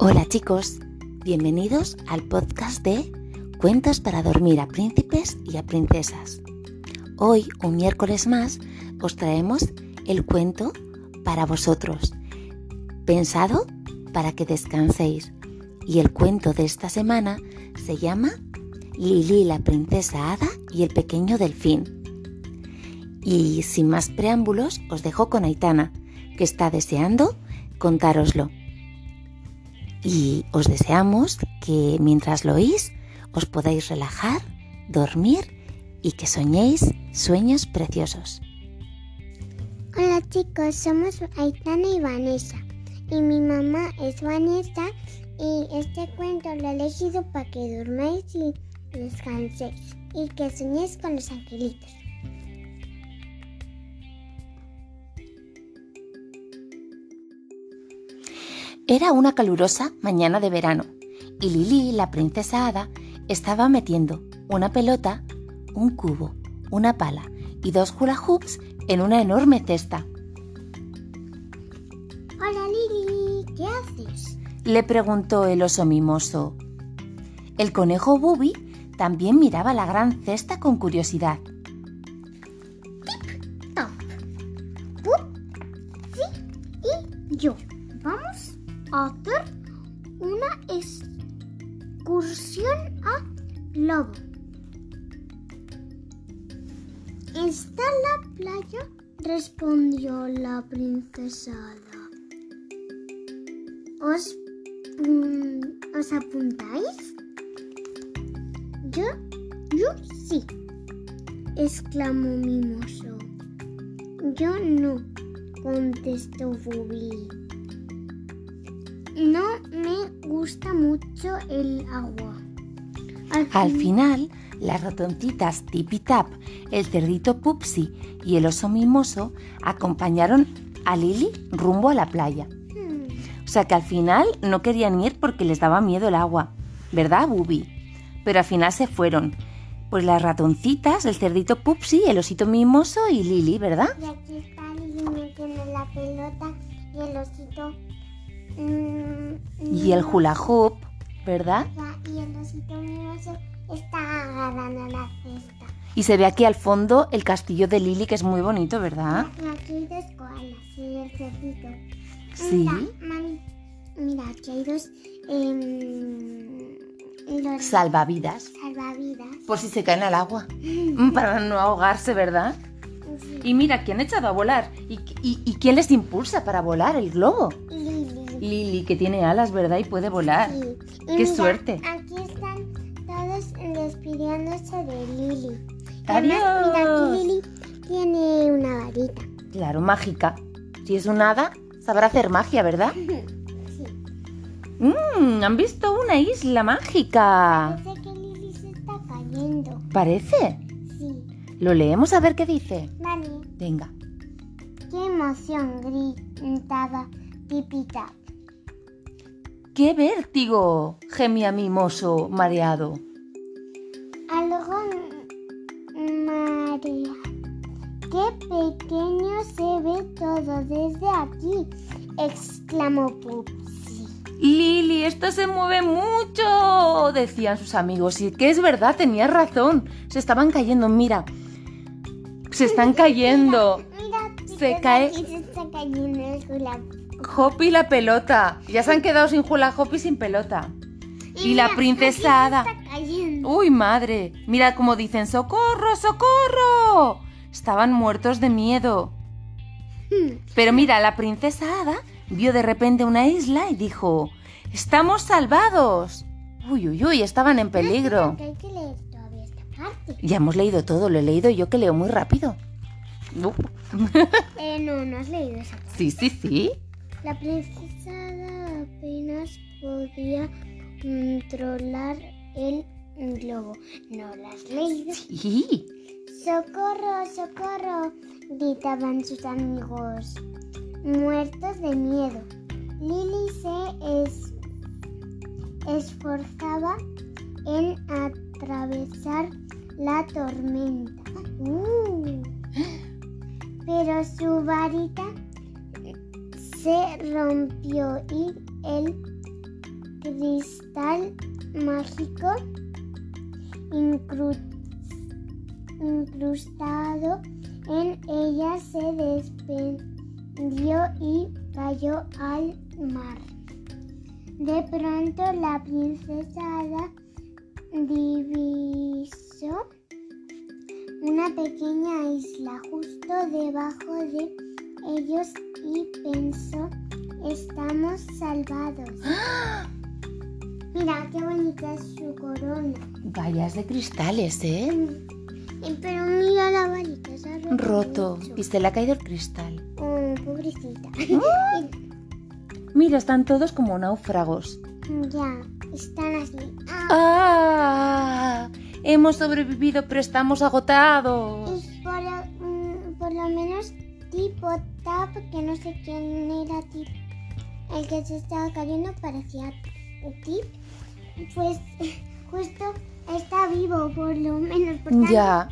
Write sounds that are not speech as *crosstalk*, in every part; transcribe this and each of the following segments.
Hola chicos, bienvenidos al podcast de Cuentos para dormir a príncipes y a princesas. Hoy, un miércoles más, os traemos el cuento para vosotros, pensado para que descanséis. Y el cuento de esta semana se llama Lili la princesa hada y el pequeño delfín. Y sin más preámbulos, os dejo con Aitana, que está deseando contároslo y os deseamos que mientras lo oís os podáis relajar, dormir y que soñéis sueños preciosos. Hola chicos, somos Aitana y Vanessa y mi mamá es Vanessa y este cuento lo he elegido para que durmáis y descanséis y que soñéis con los angelitos. Era una calurosa mañana de verano y Lili, la princesa hada, estaba metiendo una pelota, un cubo, una pala y dos hula hoops en una enorme cesta. Hola Lili, ¿qué haces? Le preguntó el oso mimoso. El conejo Bubi también miraba la gran cesta con curiosidad. Tip top. Sí y yo. Vamos hacer una excursión a Lobo. ¿Está la playa? respondió la princesa. ¿Os, ¿Os apuntáis? Yo, yo sí, exclamó Mimoso. Yo no, contestó Bubi. No me gusta mucho el agua. Al final, las ratoncitas Tipi Tap, el cerdito Pupsi y el oso mimoso acompañaron a Lili rumbo a la playa. Hmm, O sea que al final no querían ir porque les daba miedo el agua, ¿verdad, Bubi? Pero al final se fueron. Pues las ratoncitas, el cerdito Pupsi, el osito mimoso y Lili, ¿verdad? Y aquí está Lili metiendo la pelota y el osito. Mm, Y el hula hoop, ¿verdad? Y el osito mimoso está agarrando la cesta. Y se ve aquí al fondo el castillo de Lili, que es muy bonito, ¿verdad? Aquí hay dos koalas y el cerdito. Sí. Mira, mami, mira, aquí hay dos. em, los Salvavidas, salvavidas. por si se caen al agua, Mm, *laughs* para no ahogarse, ¿verdad? Sí. Y mira, ¿quién ha echado a volar? ¿Y, y- y quién les impulsa para volar el globo? Lili. Lili, que tiene alas, ¿verdad? Y puede volar. Sí. Y ¡Qué mira, suerte! Aquí están todos despidiéndose de Lili. Adiós. Además, mira, aquí Lili tiene una varita. Claro, mágica. Si es un hada, sabrá hacer magia, ¿verdad? *laughs* Sí. Mmm, han visto una isla mágica. Parece que Lili se está cayendo. ¿Parece? Sí. Lo leemos a ver qué dice. Vale. Venga. ¡Qué emoción! gritaba Pipita. ¡Qué vértigo! gemía mimoso, mareado. Algo marea. ¡Qué pequeño se ve todo desde aquí! exclamó Pupsi. Lili, esto se mueve mucho, decían sus amigos. Y que es verdad, tenías razón. Se estaban cayendo, mira. Se *laughs* están cayendo. Mira, Se chicos, cae- se está cayendo el hula. Hop y la pelota. Ya se han quedado sin hula hop y sin pelota. Y la mira, princesa cayendo. Uy, madre. Mira cómo dicen, socorro, socorro. Estaban muertos de miedo. Pero mira, la princesa hada vio de repente una isla y dijo, estamos salvados. Uy, uy, uy, estaban en peligro. Hay que leer todavía esta parte. Ya hemos leído todo, lo he leído yo que leo muy rápido. Uh, *laughs* Eh, no, no has leído esa parte. sí, sí, sí. La princesa apenas podía controlar el globo. ¿No lo has leído? Sí. ¡Socorro, socorro! gritaban sus amigos, muertos de miedo. Lily se es- esforzaba en atravesar la tormenta. ¡Uh! *gasps* Pero su varita se rompió y el cristal mágico incrustado en ella se desprendió y cayó al mar. De pronto la princesa divisó una pequeña isla justo debajo de ellos y pensó, estamos salvados. *gasps* Mira qué bonita es su corona. Vayas de cristales, ¿eh? Mm. Pero mira la varita, se ha roto. Roto. Y se le ha caído el cristal. Oh, pobrecita. *gasps* Mira, están todos como náufragos. ya, están así. Ah, ¡Ah! Hemos sobrevivido, pero estamos agotados. y por, mm, por lo menos tipo Tap, que no sé quién era Tip, el que se estaba cayendo parecía Tip, pues *laughs* justo está vivo por lo menos. por tanto, Ya.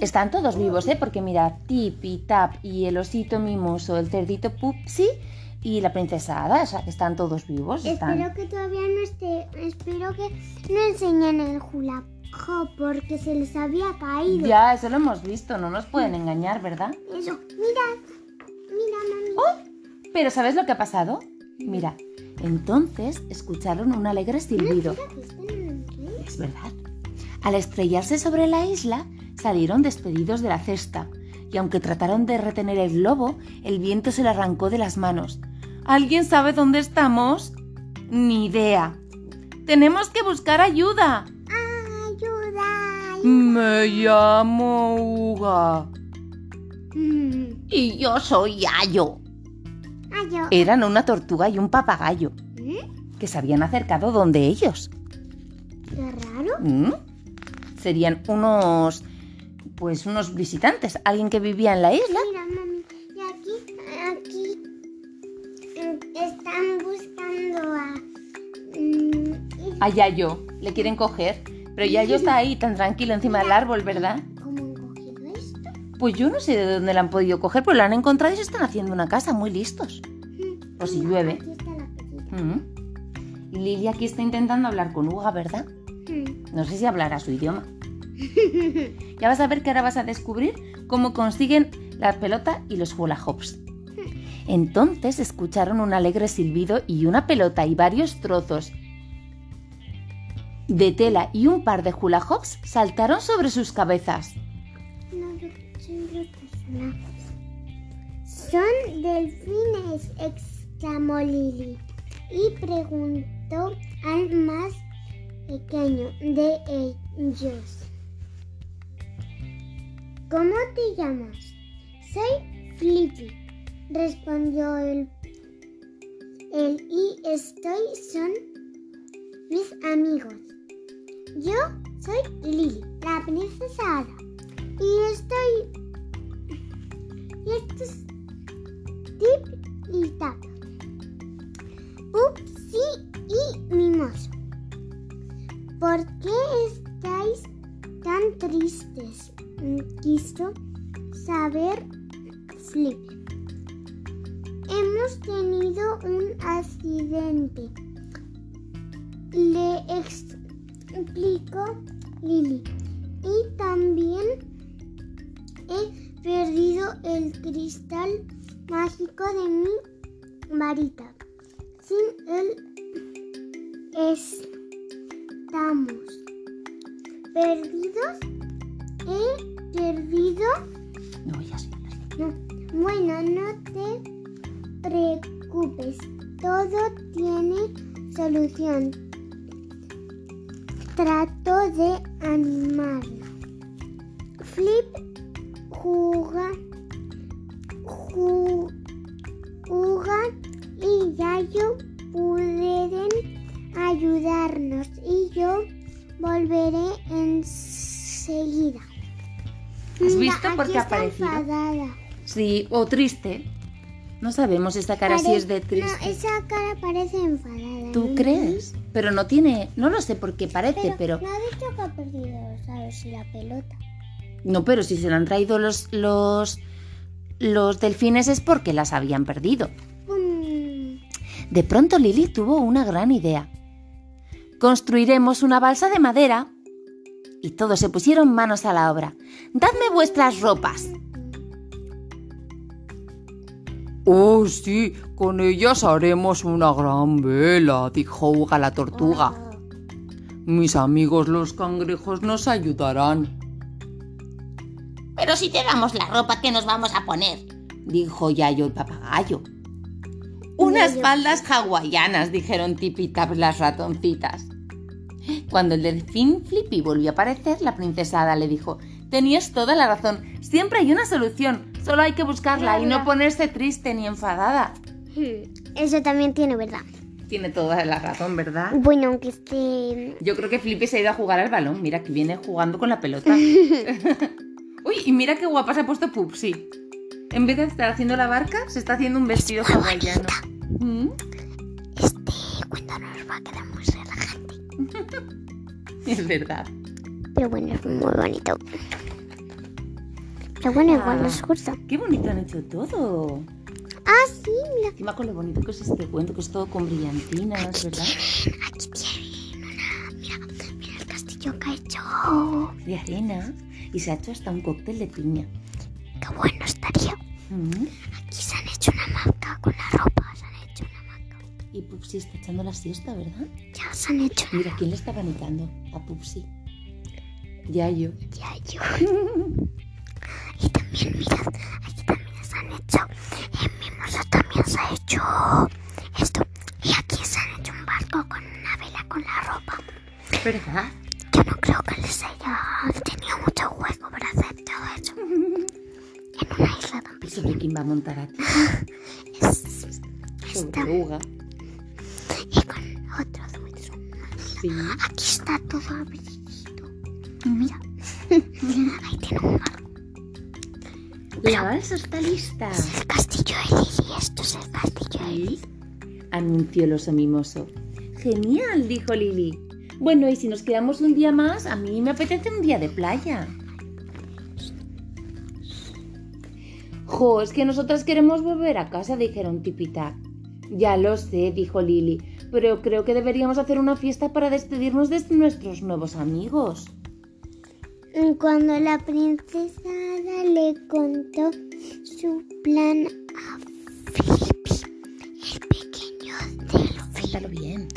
Están todos vivos, ¿eh? Porque mira, Tip y Tap y el osito mimoso, el cerdito Pupsi y la princesa Ada, o sea, que están todos vivos. Están... Espero que todavía no esté. Espero que no enseñen el hula hoop porque se les había caído. Ya, eso lo hemos visto, no nos pueden engañar, ¿verdad? Eso. Mira. Mira, mami. ¡Oh! Pero ¿sabes lo que ha pasado? Mira, entonces escucharon un alegre silbido. Es verdad. Al estrellarse sobre la isla, salieron despedidos de la cesta, y aunque trataron de retener el globo, el viento se le arrancó de las manos. ¿Alguien sabe dónde estamos? Ni idea. Tenemos que buscar ayuda. Me llamo Uga. Mm. Y yo soy Yayo. Ayuda. Eran una tortuga y un papagayo ¿Mm? que se habían acercado donde ellos. Qué raro. ¿Mm? Serían unos, pues unos visitantes, alguien que vivía en la isla. Mira, mami. Y aquí, aquí mm, están buscando a. mm, y- A Yayo, le quieren coger, pero Yayo está ahí tan tranquilo encima del árbol, ¿verdad? ¿Cómo han cogido esto? Pues yo no sé de dónde la han podido coger, pero la han encontrado y se están haciendo una casa, muy listos. Mm, Pues si llueve. Aquí está la. ¿Mm? Y Lili aquí está intentando hablar con Uga, ¿verdad? Mm. No sé si hablará su idioma. *laughs* Ya vas a ver que ahora vas a descubrir cómo consiguen la pelota y los hula hoops. Entonces escucharon un alegre silbido y una pelota y varios trozos de tela y un par de hula hoops saltaron sobre sus cabezas. No, yo los personajes. Son delfines, exclamó Lily y preguntó al más pequeño de ellos. ¿Cómo te llamas? Soy Flippy, respondió él. Él y estoy son mis amigos. Yo soy Lily, la princesa Ada. Y estoy. Y esto es Tip y Tap. Upsi y Mimoso. ¿Por qué estáis tan tristes? Quiso saber Flip. Hemos tenido un accidente. Le explicó Lily. Y también he perdido el cristal mágico de mi varita. Sin él estamos perdidos. He perdido. No, ya sé. No. Bueno, no te preocupes. Todo tiene solución. Trato de animarla. Flip juga, ju- juga y Yayo pueden ayudarnos y yo volveré enseguida. ¿Has Mira, visto por qué ha aparecido? enfadada. Sí, o triste. No sabemos esta cara si es de triste. No, esa cara parece enfadada. ¿Tú ¿no? crees? Pero no tiene, no lo sé por qué parece, pero No ha dicho que ha perdido, ¿sabes? La pelota. no, pero si se lo han traído los los los delfines es porque las habían perdido. Mm, De pronto Lily tuvo una gran idea. construiremos una balsa de madera. Y todos se pusieron manos a la obra. Dadme vuestras ropas. Oh, sí, con ellas haremos una gran vela, dijo Uga la tortuga. Mis amigos los cangrejos nos ayudarán. Pero si te damos la ropa, ¿qué nos vamos a poner? dijo Yayo el papagayo. Unas faldas hawaianas, dijeron Tipi Tap las ratoncitas. Cuando el delfín Flippy volvió a aparecer, la princesa Ada le dijo: Tenías toda la razón, siempre hay una solución, solo hay que buscarla y no ponerse triste ni enfadada. Eso también tiene verdad. Tiene toda la razón, ¿verdad? Bueno, aunque esté... Yo creo que Flippy se ha ido a jugar al balón. Mira que viene jugando con la pelota. *laughs* *laughs* Uy, y mira qué guapa se ha puesto Pupsi. En vez de estar haciendo la barca, se está haciendo un vestido hawaiano. ¿Mm? Este cuento nos va a quedar muy relajante. *laughs* Es verdad. Pero bueno, es muy bonito. Pero bueno, igual Ah. nos gusta. Qué bonito han hecho todo. Ah, sí, mira. Encima con lo bonito que es este cuento, que es todo con brillantinas, ¿verdad? Aquí tienen una... Mira, mira el castillo que ha hecho. De arena. Y se ha hecho hasta un cóctel de piña. Qué bueno estaría. ¿Mm? Aquí se han hecho una hamaca con la ropa. Se han hecho una hamaca. Y Pupsi está echando la siesta, ¿verdad? Ya se han hecho Mira, ¿quién le está abanicando? A Pupsi. Ya yo. Ya yo. *laughs* Y mirad, aquí también se han hecho. En mi mozo también se ha hecho esto. Y aquí se han hecho un barco con una vela con la ropa. ¿Verdad? Yo no creo que les haya tenido mucho hueco para hacer todo eso. *laughs* En una isla tan ¿Y sobre quién va a montar aquí? pequeña. *laughs* Es- Uga. Y con otro dueño. Sí. Aquí está todo abridito. Mira. *laughs* Ahí tiene un barco. La balsa está lista. Es el castillo de Lily. Esto es el castillo de. Anunció el oso mimoso. Genial, dijo Lili. Bueno, y si nos quedamos un día más, a mí me apetece un día de playa. Jo, es que nosotras queremos volver a casa, dijeron Tipitac. Ya lo sé, dijo Lili, pero creo que deberíamos hacer una fiesta para despedirnos de nuestros nuevos amigos. Cuando la princesa Ada le contó su plan a Flippy, el pequeño delfín, bien.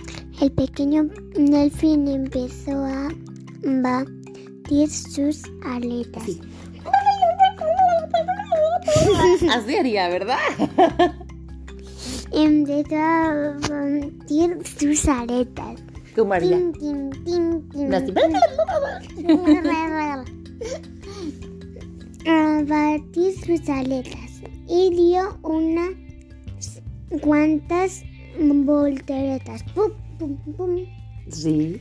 el pequeño delfín empezó a batir sus aletas. Sí. *laughs* Así haría, ¿verdad? Empezó a batir sus aletas. Como haría. Tin, sus *laughs* aletas y dio unas cuantas volteretas pum, pum, pum, Sí.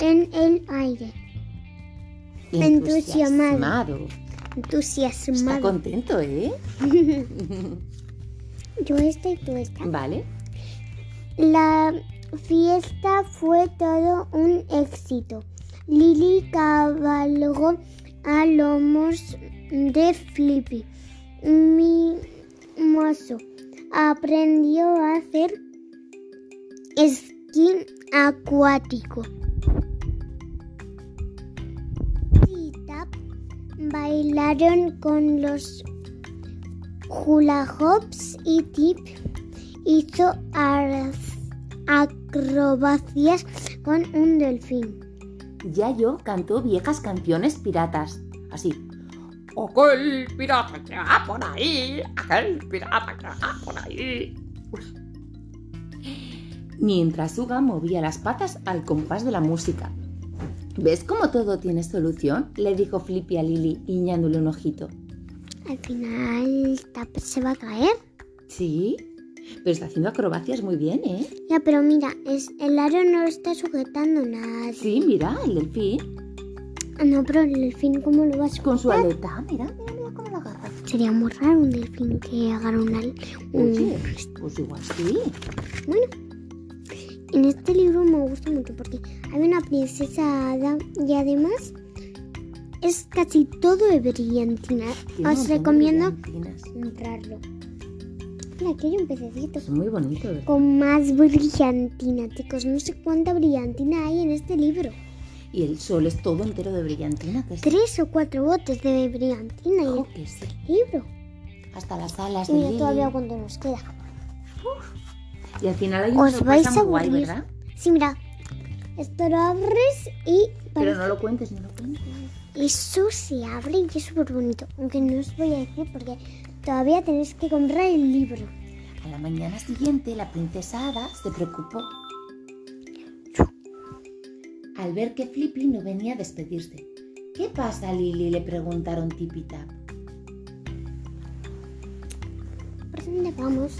en el aire. Entusiasmado. Está Entusiasmado. contento, ¿eh? *laughs* Yo esta y tú esta. Vale. La fiesta fue todo un éxito. Lily cabalgó a lomos de Flippy. Mi mozo aprendió a hacer esquí acuático. Bailaron con los hula hoops y Tip hizo ar- acrobacias con un delfín. Yayo cantó viejas canciones piratas. Así. Aquel pirata que va por ahí, aquel pirata que va por ahí. Mientras Uga movía las patas al compás de la música. ¿Ves cómo todo tiene solución? Le dijo Flippy a Lily, guiñándole un ojito. Al final Tap se va a caer. Sí, pero está haciendo acrobacias muy bien, ¿eh? Ya, pero mira, es, el aro no lo está sujetando nada. Sí, mira, el delfín. Ah, No, pero el delfín, ¿cómo lo va a? Con su aleta, mira, mira, mira cómo lo agarra. Sería muy raro un delfín que agarre un al... un- Oye, pues igual sí. Bueno, en este libro me gusta mucho porque hay una princesa hada y además es casi todo de brillantina. Os recomiendo comprarlo. Aquí hay un pececito. Es muy bonito. ¿verdad? Con más brillantina, chicos. No sé cuánta brillantina hay en este libro. Y el sol es todo entero de brillantina. Tres o cuatro botes de brillantina y Ojo que sí. el libro. Hasta las alas de mira Lily. todavía cuánto nos queda. Y al final hay una Os vais a muy guay. ¿verdad? Sí, mira. Esto lo abres y Pero no lo cuentes, no lo cuentes. eso se abre y es súper bonito. Aunque no os voy a decir porque todavía tenéis que comprar el libro. A la mañana siguiente, la princesa Ada se preocupó al ver que Flippy no venía a despedirse. ¿Qué pasa, Lily? le preguntaron Tip y Tap. ¿Por dónde vamos?